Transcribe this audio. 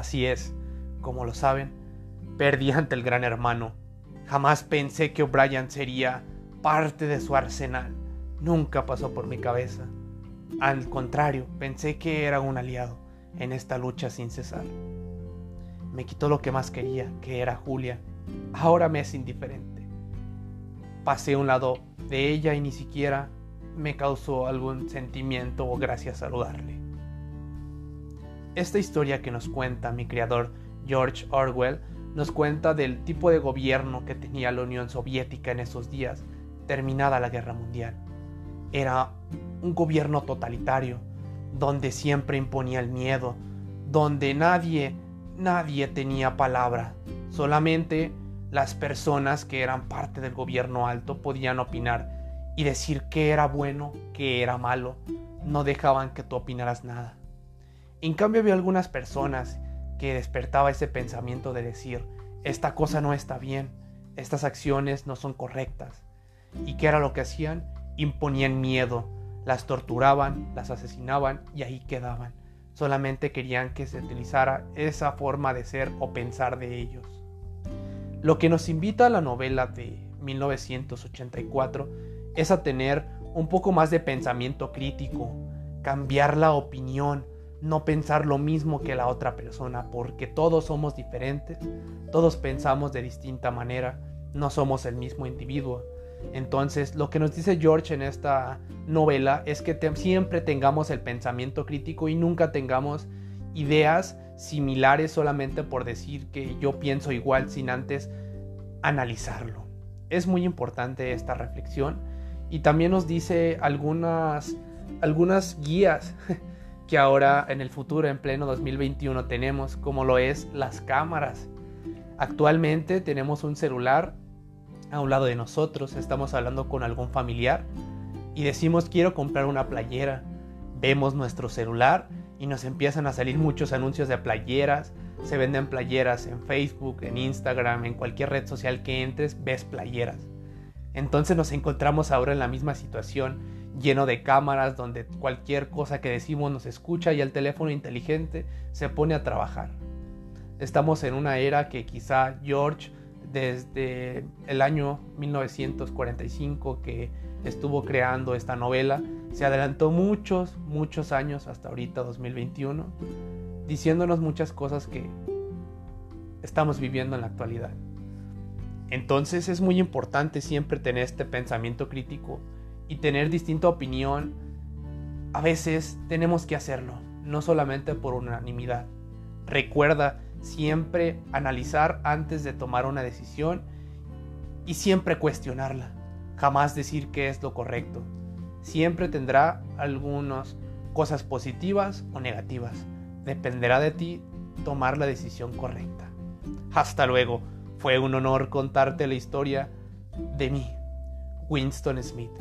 Así es, como lo saben, perdí ante el gran hermano. Jamás pensé que O'Brien sería parte de su arsenal. Nunca pasó por mi cabeza. Al contrario, pensé que era un aliado en esta lucha sin cesar. Me quitó lo que más quería, que era Julia. Ahora me es indiferente. Pasé a un lado de ella y ni siquiera me causó algún sentimiento o gracia saludarle. Esta historia que nos cuenta mi creador George Orwell nos cuenta del tipo de gobierno que tenía la Unión Soviética en esos días, terminada la Guerra Mundial. Era un gobierno totalitario, donde siempre imponía el miedo, donde nadie, nadie tenía palabra, solamente las personas que eran parte del gobierno alto podían opinar y decir qué era bueno, qué era malo, no dejaban que tú opinaras nada. En cambio había algunas personas que despertaba ese pensamiento de decir, esta cosa no está bien, estas acciones no son correctas. ¿Y qué era lo que hacían? Imponían miedo, las torturaban, las asesinaban y ahí quedaban. Solamente querían que se utilizara esa forma de ser o pensar de ellos. Lo que nos invita a la novela de 1984 es a tener un poco más de pensamiento crítico, cambiar la opinión, no pensar lo mismo que la otra persona, porque todos somos diferentes, todos pensamos de distinta manera, no somos el mismo individuo. Entonces, lo que nos dice George en esta novela es que siempre tengamos el pensamiento crítico y nunca tengamos ideas similares solamente por decir que yo pienso igual sin antes analizarlo. Es muy importante esta reflexión y también nos dice algunas, algunas guías que ahora en el futuro, en pleno 2021, tenemos, como lo es las cámaras. Actualmente tenemos un celular a un lado de nosotros, estamos hablando con algún familiar y decimos quiero comprar una playera. Vemos nuestro celular y nos empiezan a salir muchos anuncios de playeras. Se venden playeras en Facebook, en Instagram, en cualquier red social que entres, ves playeras. Entonces nos encontramos ahora en la misma situación, lleno de cámaras donde cualquier cosa que decimos nos escucha y el teléfono inteligente se pone a trabajar. Estamos en una era que quizá George desde el año 1945 que estuvo creando esta novela, se adelantó muchos, muchos años hasta ahorita 2021, diciéndonos muchas cosas que estamos viviendo en la actualidad. Entonces es muy importante siempre tener este pensamiento crítico y tener distinta opinión. A veces tenemos que hacerlo, no solamente por unanimidad. Recuerda siempre analizar antes de tomar una decisión y siempre cuestionarla. Jamás decir que es lo correcto. Siempre tendrá algunas cosas positivas o negativas. Dependerá de ti tomar la decisión correcta. Hasta luego. Fue un honor contarte la historia de mí, Winston Smith.